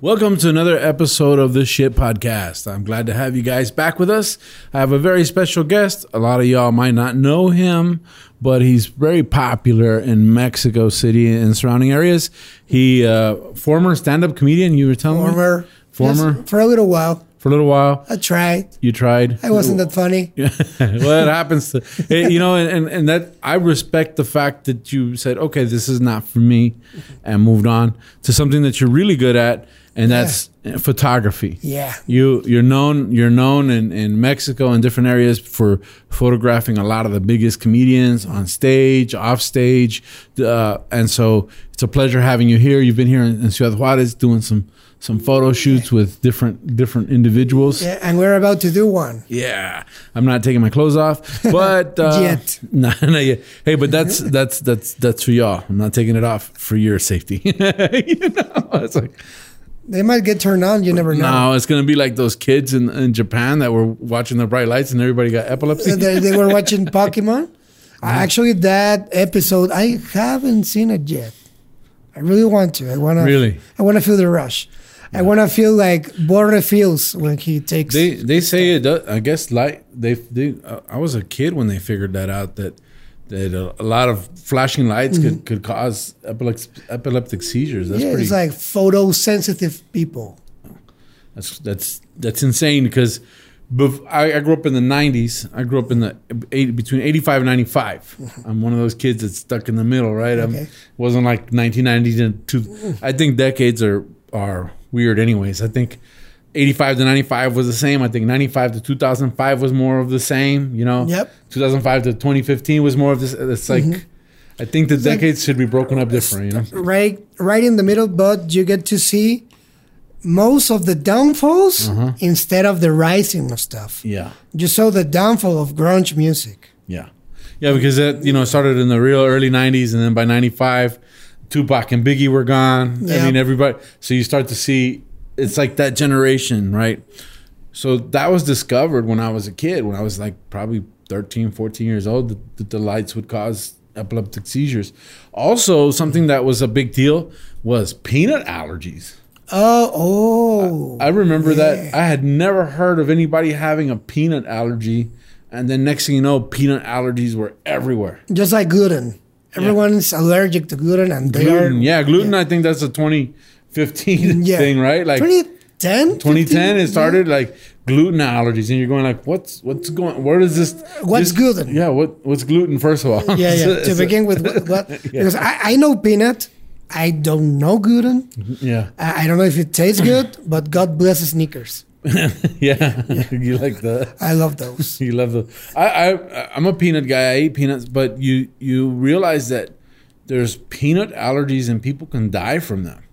Welcome to another episode of the Shit Podcast. I'm glad to have you guys back with us. I have a very special guest. A lot of y'all might not know him, but he's very popular in Mexico City and surrounding areas. He uh former stand-up comedian, you were telling me? Former. Former Yes, for a little while. for a little while. I tried. You tried. I wasn't that funny. well, it happens to you know, and and that I respect the fact that you said, okay, this is not for me, and moved on to something that you're really good at, and that's eh, photography. Yeah. You you're known you're known in, in Mexico and different areas for photographing a lot of the biggest comedians on stage, off stage, uh, and so it's a pleasure having you here. You've been here in, in Ciudad Juarez doing some some photo shoots with different different individuals. Yeah, and we're about to do one. Yeah, I'm not taking my clothes off, but uh, Yet. No, not yet. Hey, but that's that's that's that's for y'all. I'm not taking it off for your safety. you know, it's like They might get turned on. You never know. no, it's gonna be like those kids in, in Japan that were watching the bright lights and everybody got epilepsy. they, they were watching Pokemon. Actually, that episode I haven't seen it yet. I really want to. I want to. Really? I want to feel the rush. I want to feel like Borre feels when he takes. They they say it. Does, I guess like They they. Uh, I was a kid when they figured that out. That a, a lot of flashing lights could, mm-hmm. could cause epileptic epileptic seizures. That's yeah, pretty. it's like photosensitive people. That's that's that's insane because bef- I, I grew up in the '90s. I grew up in the eight, between '85 and '95. Mm-hmm. I'm one of those kids that's stuck in the middle, right? I wasn't like 1990 to two. Mm-hmm. I think decades are are weird, anyways. I think '85 to '95 was the same. I think '95 to 2005 was more of the same. You know, Yep. 2005 to 2015 was more of this. It's like mm-hmm. I think the decades should be broken up different. You know, right right in the middle but you get to see most of the downfalls uh-huh. instead of the rising of stuff yeah. you saw the downfall of grunge music Yeah, yeah, because that you know started in the real early '90s, and then by '95, Tupac and Biggie were gone. I mean, everybody. So you start to see it's like that generation, right? So that was discovered when I was a kid, when I was like probably 13, 14 years old, that, that the lights would cause epileptic seizures. Also, something that was a big deal was peanut allergies. oh oh I remember that I had never heard of anybody having a peanut allergy, and then next thing you know, peanut allergies were everywhere. just like gluten everyone's allergic to gluten and they gluten. are Yeah, gluten. I think that's a 2015 mm, Yeah. thing, right? Like 2010 2010, it 15? started like gluten allergies, and you're going like, what's what's going? Where is this? What's this- gluten? Yeah, what what's gluten? First of all, yeah yeah to begin with what, what because I, I know peanut i don't know gluten mm-hmm, yeah, I, I don't know if it tastes good but god bless Snickers yeah. you like the. i love those You love the. I I I'm a peanut guy. I eat peanuts, but you you realize that there's peanut allergies and people can die from them.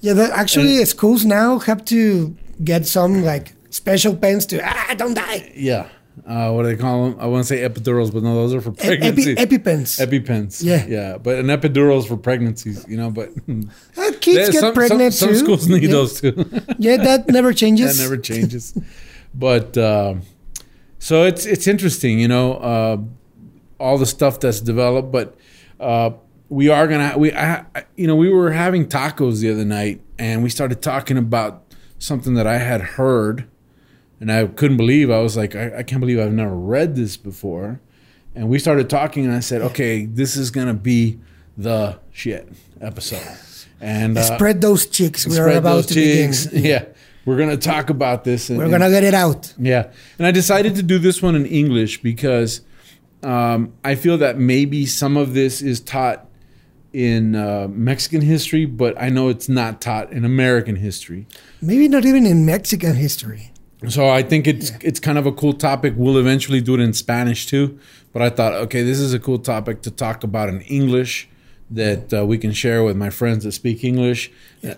Yeah, that actually schools now have to get some like special pens to ah don't die. Yeah. Uh, what do they call them? I want to say epidurals, but no, those are for pregnancies. Epi. EpiPens. EpiPens. Yeah. Yeah. But an epidural is for pregnancies, you know, but Uh, kids Yeah, get some, pregnant some, too. some schools need yeah. those too. Yeah, that never changes. that never changes. but um so it's it's interesting, you know, uh, all the stuff that's developed. But uh, we are gonna we I, you know we were having tacos the other night, and we started talking about something that I had heard, and I couldn't believe. I was like, I, I can't believe I've never read this before. And we started talking, and I said, okay, this is gonna be the shit episode. And uh, Spread those chicks We're about to cheeks. begin. Yeah, we're gonna talk about this. And, We're gonna get it out. yeah, and I decided to do this one in English because um, I feel that maybe some of this is taught in uh, Mexican history, but I know it's not taught in American history. Maybe not even in Mexican history. So I think it's it's kind of a cool topic. We'll eventually do it in Spanish too, but I thought, okay, this is a cool topic to talk about in English that uh, we can share with my friends that speak English,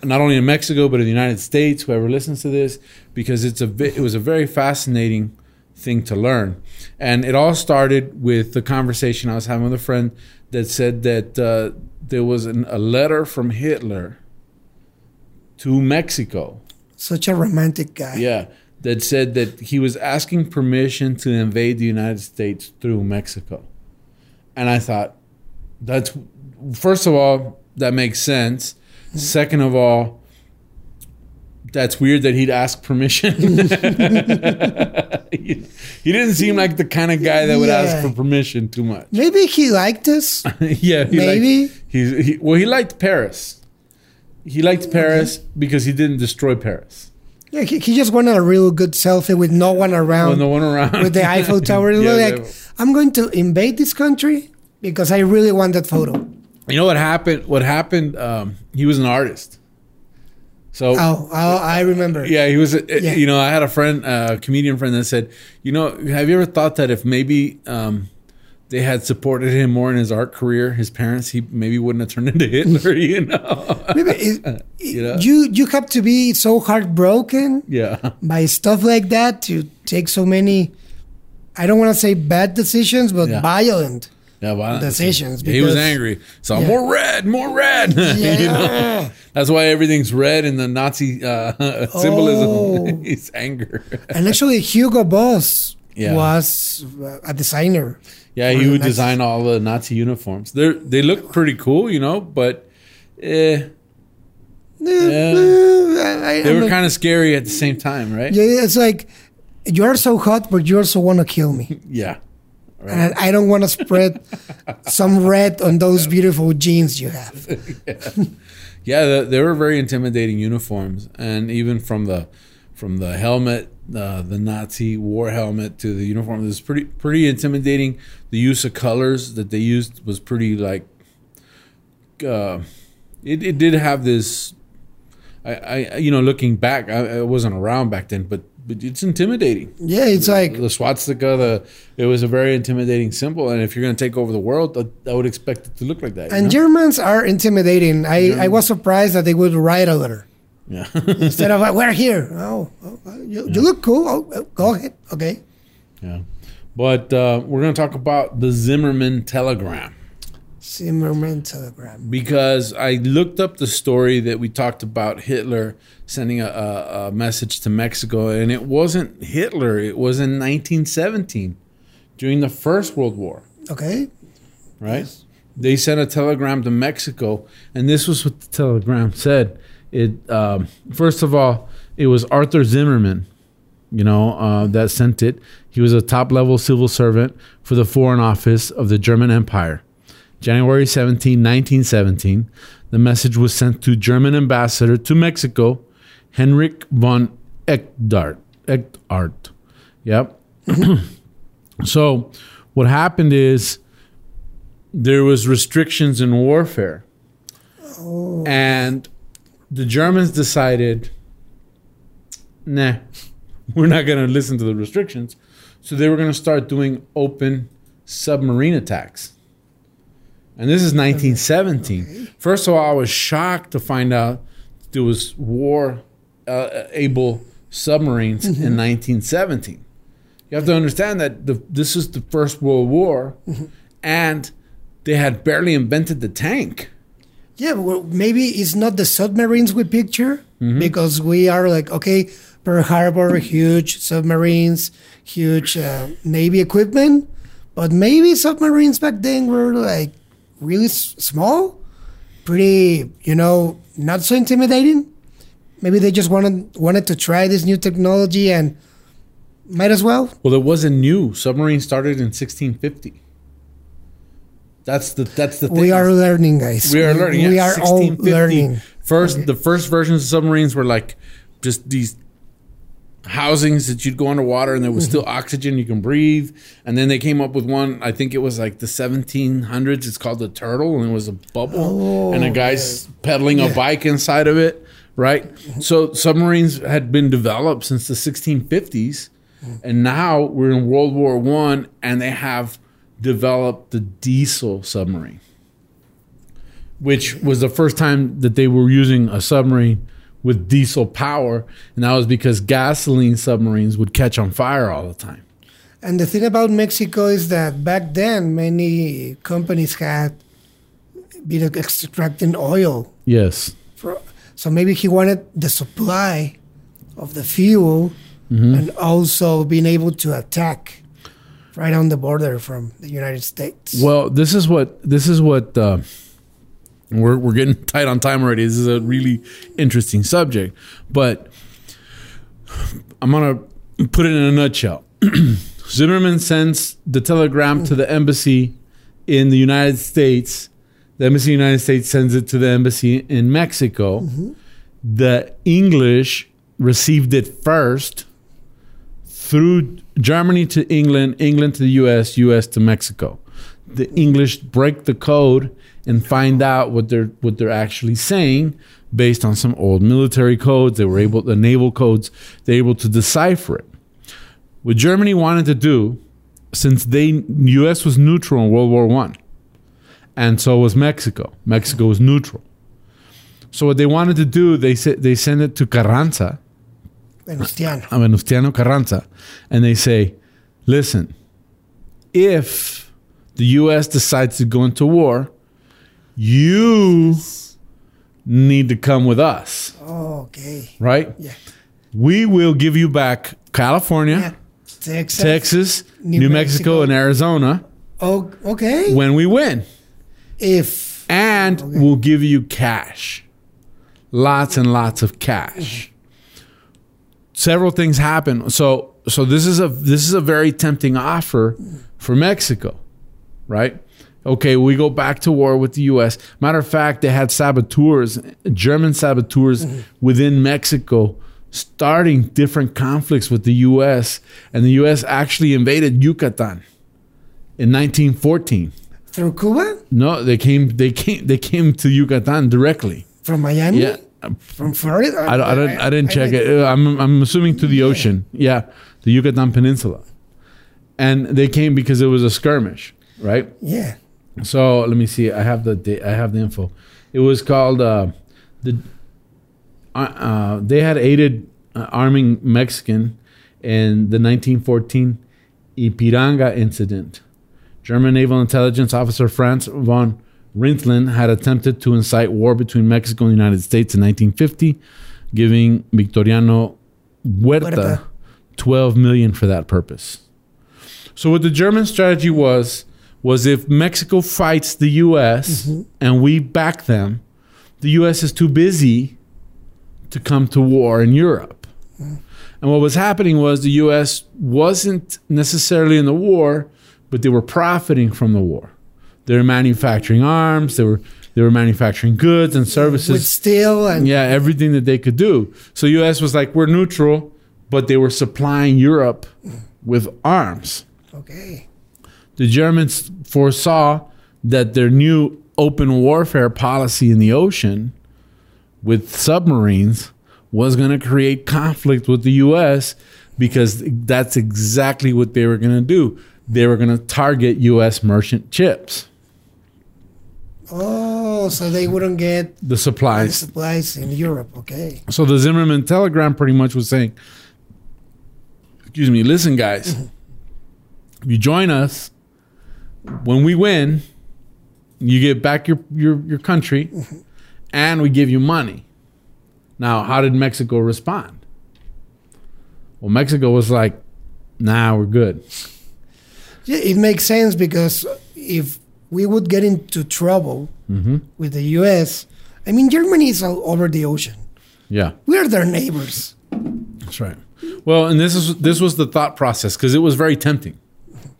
not only in Mexico but in the United States. Whoever listens to this, because it's a it was a very fascinating thing to learn. And it all started with the conversation I was having with a friend that said that uh, there was an, a letter from Hitler to Mexico. Such a romantic guy. Yeah, that said that he was asking permission to invade the United States through Mexico. And I thought, that's first of all, that makes sense. Second of all, that's weird that he'd ask permission. he, he didn't seem like the kind of guy that would ask for permission too much. Maybe he liked us. yeah, he Maybe. liked- he's he, well, he liked Paris. He liked Paris because he didn't destroy Paris. Yeah, he, he just wanted a real good selfie with no one around. When no one around with the Eiffel Tower. Yeah, like, I'm going to invade this country because I really want that photo. You know what happened? What happened? Um, he was an artist. So Oh, oh I remember. yeah, he was. Uh, uh, yeah. You know, I had a friend, a comedian friend, that said, you know, have you ever thought that if maybe um, they had supported him more in his art career, his parents, he maybe wouldn't have turned into Hitler. You know? Maybe it, You know? you you have to be so heartbroken yeah. by stuff like that to take so many. I don't want to say bad decisions, but Yeah. violent. Yeah, well, Decisions, He was angry. So Yeah. more red, more red. You know? That's why everything's red in the Nazi uh, symbolism. Oh. it's anger. And actually, Hugo Boss Yeah. was a designer. Yeah, he would design all the Nazi uniforms. They they look pretty cool, you know, but eh, Eh, I- they I'm were kind of scary at the same time, right? Yeah, it's like you're so hot, but you also want to kill me, Yeah. And I don't want to spread some red on those beautiful jeans you have. Yeah, they, they were very intimidating uniforms, and even from the from the helmet, uh, the Nazi war helmet to the uniform, it was pretty pretty intimidating. The use of colors that they used was pretty like. Uh, it it did have this. I, I you know looking back, I, I wasn't around back then, but it's intimidating. Yeah, it's like the swastika, the it was a very intimidating symbol, and if you're going to take over the world, I, I would expect it to look like that. and know? Germans are intimidating. I, I was surprised that they would write a letter yeah. instead of "We're here." Oh, oh, you, you look cool. Oh, oh, go ahead. Okay. Yeah. But uh, we're going to talk about the Zimmermann telegram Zimmermann telegram. because I looked up the story that we talked about Hitler sending a, a, a message to Mexico, and it wasn't Hitler, it was in 1917 during the First World War, Okay. right? They sent a telegram to Mexico, and this was what the telegram said. It um, first of all, it was Arthur Zimmermann, you know, uh, that sent it. He was a top level civil servant for the Foreign Office of the German Empire. January 17, 1917, the message was sent to German ambassador to Mexico, Henrik von Echtart. Echtart. Yep. so what happened is there was restrictions in warfare. Oh. And the Germans decided, nah, we're not going to listen to the restrictions. So they were going to start doing open submarine attacks. And this is 1917. First of all, I was shocked to find out there was war uh, able submarines in 1917. You have to understand that the, this is the First World War, and they had barely invented the tank. Yeah, well, maybe it's not the submarines we picture Mm-hmm. because we are like, okay, Pearl Harbor, huge submarines, huge uh, Navy equipment, but maybe submarines back then were like really s- small, pretty, you know, not so intimidating. Maybe they just wanted wanted to try this new technology and might as well. Well, it wasn't new. Submarine started in 1650. That's the that's the thing. We are learning, guys. we are learning. We yeah, are all learning. First, the first versions of submarines were like just these housings that you'd go underwater and there was still oxygen you can breathe. And then they came up with one. I think it was like the 1700s. It's called the Turtle, and it was a bubble, oh, and a guy's pedaling a bike inside of it. Right. So submarines had been developed since the 1650s, and now we're in World War One, and they have developed the diesel submarine which was the first time that they were using a submarine with diesel power, and that was because gasoline submarines would catch on fire all the time. And the thing about Mexico is that back then many companies had been extracting oil. Yes. For, so maybe he wanted the supply of the fuel and also being able to attack right on the border from the United States. Well, this is what this is what uh, we're we're getting tight on time already. This is a really interesting subject, but I'm gonna put it in a nutshell. Zimmermann sends the telegram to the embassy in the United States. The embassy in the United States sends it to the embassy in Mexico. Mm-hmm. The English received it first through Germany to England, England to the US, US to Mexico. The English break the code and find out what they're what they're actually saying based on some old military codes. They were able the naval codes, they're able to decipher it. What Germany wanted to do, since they US was neutral in World War One, and so was Mexico. Mexico was neutral. So what they wanted to do, they said they send it to Carranza, Venustiano. a Venustiano Carranza, and they say, listen, if the U.S. decides to go into war, you need to come with us, Oh, okay. right? Yeah. We will give you back California, Yeah. Texas. Texas, New, New Mexico, Mexico. and Arizona Oh, okay. when we win. if and we'll give you cash lots and lots of cash mm-hmm. several things happen so so this is a this is a very tempting offer for mexico right okay we go back to war with the us matter of fact they had saboteurs german saboteurs within mexico starting different conflicts with the us and the us actually invaded yucatan in 1914 through Cuba no, they came. They came. They came to Yucatan directly. from Miami, Yeah, from Florida. I, don't- I didn't. I didn't check it. Uh, I'm. I'm assuming to the ocean. Yeah, the Yucatan Peninsula, and they came because it was a skirmish, right? Yeah. So let me see. I have the. da- I have the info. It was called uh, the. Uh, uh, they had aided uh, arming Mexican in the 1914 Ipiranga incident. German naval intelligence officer Franz von Rintelen had attempted to incite war between Mexico and the United States in 1950, giving Victoriano Huerta Huerta. 12 million for that purpose. So what the German strategy was was if Mexico fights the US mm-hmm. and we back them, the US is too busy to come to war in Europe. Mm. And what was happening was the US wasn't necessarily in the war, but they were profiting from the war. They were manufacturing arms, they were they were manufacturing goods and services. With steel and Yeah, everything that they could do. So US was like, we're neutral, but they were supplying Europe mm. with arms. okay. The Germans foresaw that their new open warfare policy in the ocean with submarines was going to create conflict with the US because that's exactly what they were going to do. They were going to target US merchant ships, Oh, so they wouldn't get the the supplies. supplies in Europe. Okay. So the Zimmermann telegram pretty much was saying, excuse me, listen, guys, if you join us, when we win, you get back your, your, your country and we give you money. Now, how did Mexico respond? Well, Mexico was like, nah, we're good. Yeah, it makes sense because if we would get into trouble Mm-hmm. with the U.S., I mean, Germany is all over the ocean. Yeah. We're their neighbors. That's right. Well, and this is this was the thought process because it was very tempting.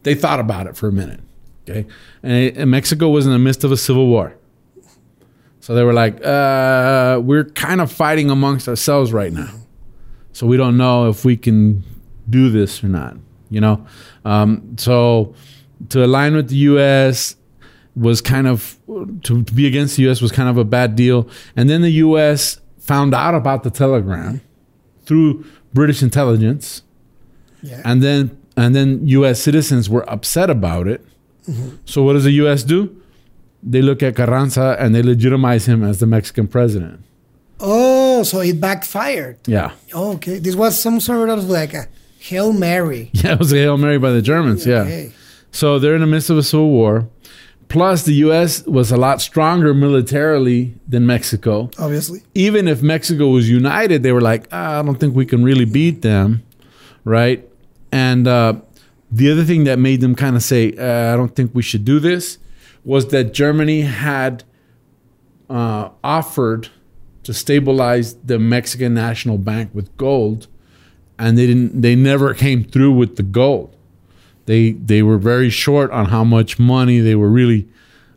They thought about it for a minute. Okay, and, and Mexico was in the midst of a civil war, so they were like, uh, "We're kind of fighting amongst ourselves right now, so we don't know if we can do this or not." You know, um, so to align with the U.S. was kind of to, to be against the U.S. was kind of a bad deal, and then the U.S. found out about the telegram through British intelligence, Yeah. and then and then U.S. citizens were upset about it. So what does the U.S. do? They look at Carranza and they legitimize him as the Mexican president. oh, so it backfired. Yeah, Okay, this was some sort of like a Hail Mary. Yeah, it was a Hail Mary by the Germans. Yeah. Okay. So they're in the midst of a civil war. Plus, the U.S. was a lot stronger militarily than Mexico. Obviously. Even if Mexico was united, they were like, ah, I don't think we can really beat them, right? And uh, the other thing that made them kind of say, uh, I don't think we should do this, was that Germany had uh, offered to stabilize the Mexican National Bank with gold, and they didn't. They never came through with the gold. They they were very short on how much money they were really,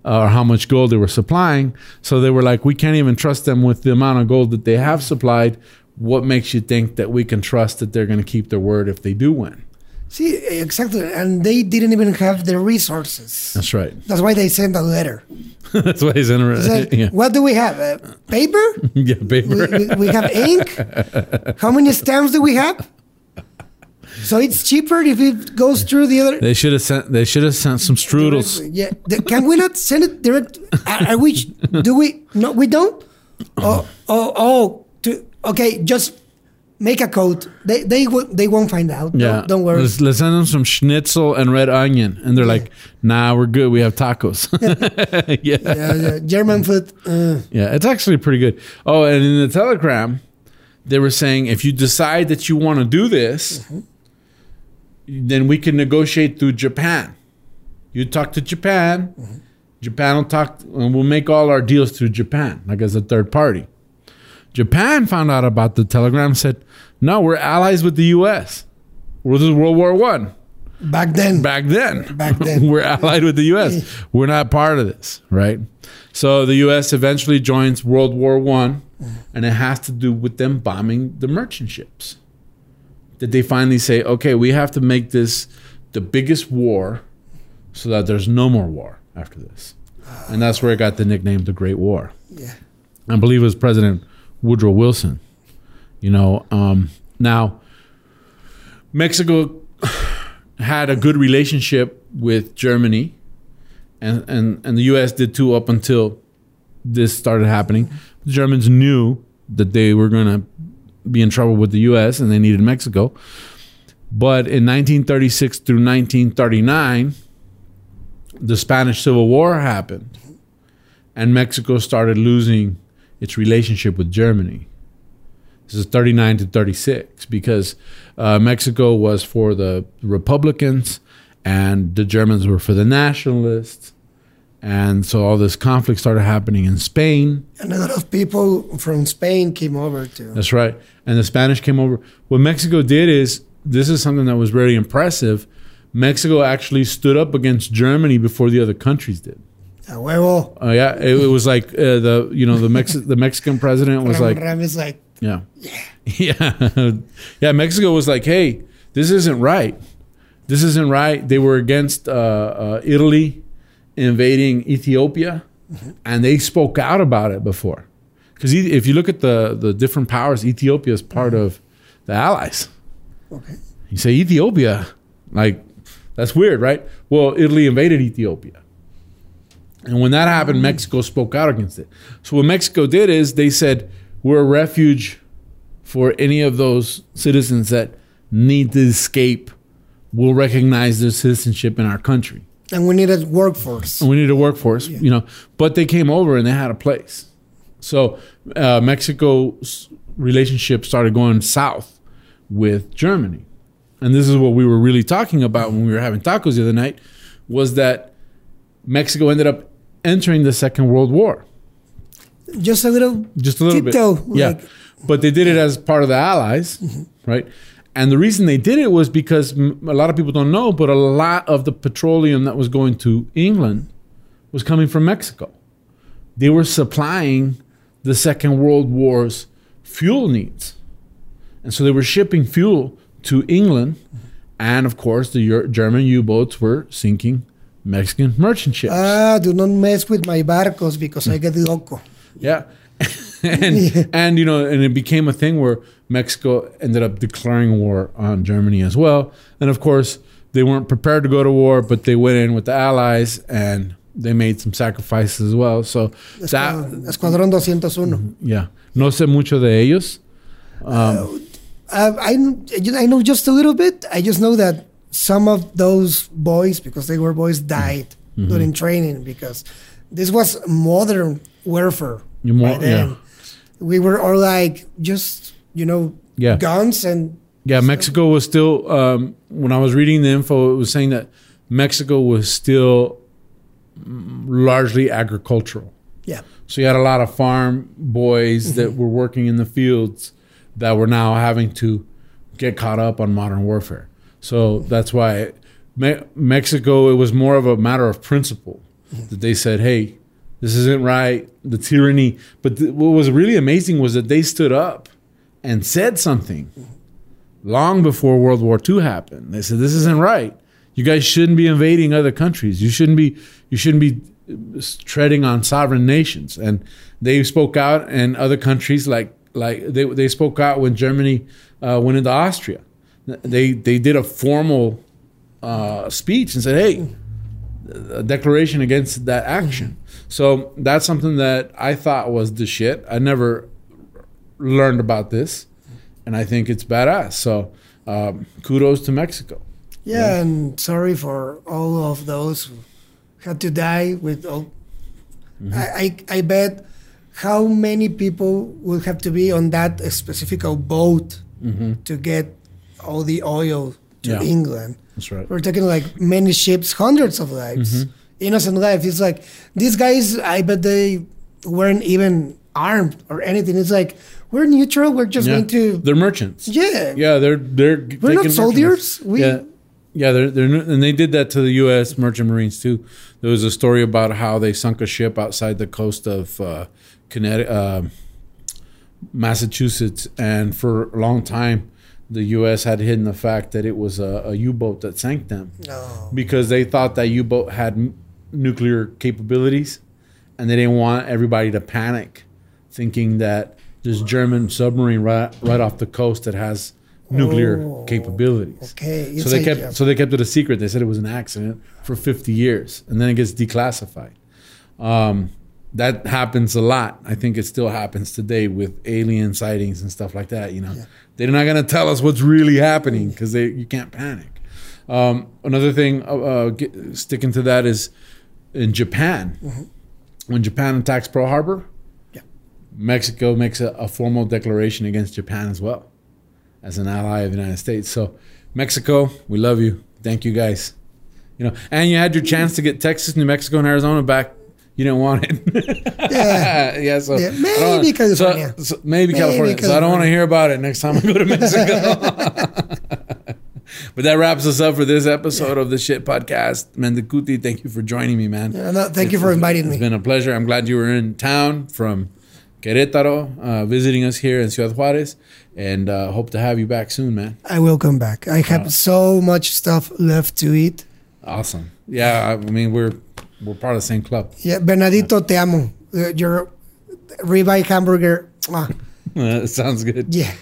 uh, or how much gold they were supplying. So they were like, we can't even trust them with the amount of gold that they have supplied. What makes you think that we can trust that they're going to keep their word if they do win? See, exactly. And they didn't even have the resources. That's right. That's why they sent a letter. That's why he's It's interested. like, yeah, What do we have? Uh, paper? yeah, paper. we, we have ink. How many stamps do we have? So it's cheaper if it goes through the other. They should have sent. They should have sent some strudels. Yeah, can we not send it direct? Are, are we? Do we? No, we don't. Oh, oh, oh. To, okay, just make a code. They they they won't find out. Yeah, Don't, don't worry. Let's, let's send them some schnitzel and red onion, and they're like, "Nah, we're good. We have tacos." yeah. Yeah, yeah, German food. Uh, Yeah, it's actually pretty good. Oh, and in the telegram, they were saying if you decide that you want to do this, then we can negotiate through Japan. You talk to Japan, Japan will talk, and we'll make all our deals through Japan, like as a third party. Japan found out about the telegram, and said, "No, we're allies with the U.S. Well, this is World War One back then. back then. Back then. we're allied with the U.S. We're not part of this, right? So the U.S. eventually joins World War One, and it has to do with them bombing the merchant ships. That they finally say, okay, we have to make this the biggest war, so that there's no more war after this, and that's where it got the nickname the Great War. Yeah. I believe it was President Woodrow Wilson. You know, um, now Mexico had a good relationship with Germany, and, and, and the U.S. did too up until this started happening. The Germans knew that they were going to be in trouble with the U.S. and they needed Mexico. But in 1936 through 1939, the Spanish Civil War happened, and Mexico started losing its relationship with Germany. This is 39 to 36 because uh, Mexico was for the Republicans and the Germans were for the nationalists. And so all this conflict started happening in Spain. And a lot of people from Spain came over too. That's right. And the Spanish came over. What Mexico did is this is something that was very impressive. Mexico actually stood up against Germany before the other countries did. A huevo. Oh yeah, it, it was like uh, the you know the Mex- the Mexican president was like like, yeah. Yeah. yeah. Mexico was like, hey, this isn't right. This isn't right. They were against uh, uh, Italy invading Ethiopia, and they spoke out about it before. Because if you look at the, the different powers, Ethiopia is part of the Allies. okay. You say Ethiopia, like, that's weird, right? Well, Italy invaded Ethiopia. And when that happened, Mexico spoke out against it. So what Mexico did is they said, we're a refuge for any of those citizens that need to escape. We'll recognize their citizenship in our country. And we needed workforce. And we need a workforce, you know. But they came over and they had a place. So uh, Mexico's relationship started going south with Germany. And this is what we were really talking about when we were having tacos the other night was that Mexico ended up entering the Second World War. Just a little. Just a little Tiptoe, bit. Yeah. like- but they did it as part of the Allies, mm-hmm. right? And the reason they did it was because a lot of people don't know, but a lot of the petroleum that was going to England was coming from Mexico. They were supplying the Second World War's fuel needs. And so they were shipping fuel to England. Mm-hmm. And of course, the German U boats were sinking Mexican merchant ships. Ah, do not mess with my barcos because I get loco. Yeah. and and you know, and it became a thing where Mexico ended up declaring war on Germany as well. And of course, they weren't prepared to go to war, but they went in with the Allies and they made some sacrifices as well. So that Escuadrón 201. yeah. No sé mucho de ellos. I Uh, I I know just a little bit. I just know that some of those boys, because they were boys, died Mm-hmm. during training because this was modern warfare. More- yeah. We were all like just you know Yeah. guns and Yeah, Mexico was still. Um, when I was reading the info, it was saying that Mexico was still largely agricultural. yeah So you had a lot of farm boys that were working in the fields that were now having to get caught up on modern warfare. So that's why Me- Mexico, it was more of a matter of principle that they said, hey, this isn't right, the tyranny. But th- what was really amazing was that they stood up and said something long before World War II happened. They said, this isn't right. You guys shouldn't be invading other countries. You shouldn't be. You shouldn't be treading on sovereign nations. And they spoke out, and other countries like like they they spoke out when Germany uh, went into Austria. They they did a formal uh, speech and said, "Hey, a declaration against that action." So that's something that I thought was the shit. I never learned about this, and I think it's badass. So um, kudos to Mexico. yeah, and sorry for all of those who had to die with all. Mm-hmm. I, I I bet how many people would have to be on that specific boat to get all the oil to. Yeah. England. That's right. We're talking like many ships, hundreds of lives, Mm-hmm. innocent lives. It's like these guys. I bet they weren't even armed or anything. It's like we're neutral. We're just Yeah. going to. They're merchants. Yeah. Yeah, they're they're We're not soldiers. We- yeah, yeah, they're they're and they did that to the U.S. merchant marines too. There was a story about how they sunk a ship outside the coast of uh, Connecticut, uh, Massachusetts, and for a long time, the U.S. had hidden the fact that it was a, a U-boat that sank them No. because they thought that U-boat had m- nuclear capabilities, and they didn't want everybody to panic, thinking that this German submarine right, right off the coast that has nuclear Oh, capabilities. Okay. So they kept so they kept it a secret. They said it was an accident for 50 years, and then it gets declassified. Um, that happens a lot. I think it still happens today with alien sightings and stuff like that. You know, they're not going to tell us what's really happening because they you can't panic. Um, another thing, uh, uh, get, sticking to that is in Japan. When Japan attacks Pearl Harbor, Yeah. Mexico makes a, a formal declaration against Japan as well, as an ally of the United States. So, Mexico, we love you. Thank you guys. You know, and you had your chance to get Texas, New Mexico, and Arizona back. You didn't want it. Yeah. yeah. So Yeah, maybe California. So, so maybe, Maybe California. So I don't want to hear about it next time I go to Mexico. but that wraps us up for this episode of the Shit Podcast. Mendicuti, thank you for joining me, man. Yeah, no, thank you for inviting me. It's been a pleasure. I'm glad you were in town from Querétaro, uh, visiting us here in Ciudad Juarez, and uh, hope to have you back soon, man. I will come back. I have so much stuff left to eat. Awesome. Yeah, I mean we're we're part of the same club. Yeah, Bernardito, te amo. Uh, Your ribeye hamburger. Uh, sounds good. Yeah.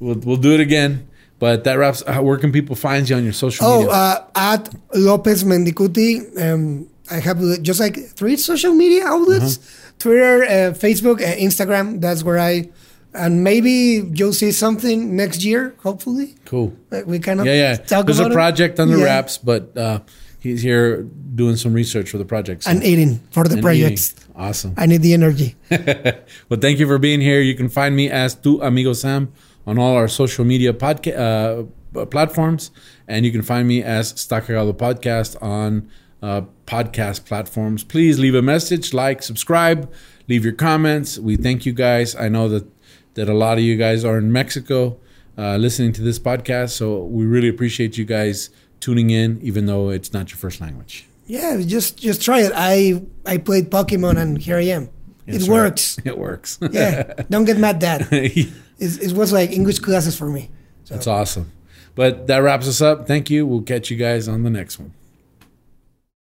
We'll we'll do it again. But that wraps. Uh, where can people find you on your social Oh, media? uh, at Lopez Mendicuti. Um, I have just like three social media outlets: Uh-huh. Twitter, uh, Facebook, uh, Instagram. That's where I. And maybe you'll see something next year. Hopefully, cool. We kind of Yeah, yeah. There's a it. project under Yeah. wraps, but uh, he's here doing some research for the projects so- and eating for the and projects. eating. Awesome. I need the energy. well, thank you for being here. You can find me as Tu Amigo Sam on all our social media podca- uh, platforms, and you can find me as Está Cagado Podcast on uh, podcast platforms. Please leave a message, like, subscribe, leave your comments. We thank you guys. I know that that a lot of you guys are in Mexico uh, listening to this podcast, so we really appreciate you guys tuning in, even though it's not your first language. Yeah, just just try it. I I played Pokemon and here I am. That's it right. works. It works. Yeah, don't get mad, Dad. It's, it was like English classes for me. That's awesome. But that wraps us up. Thank you. We'll catch you guys on the next one.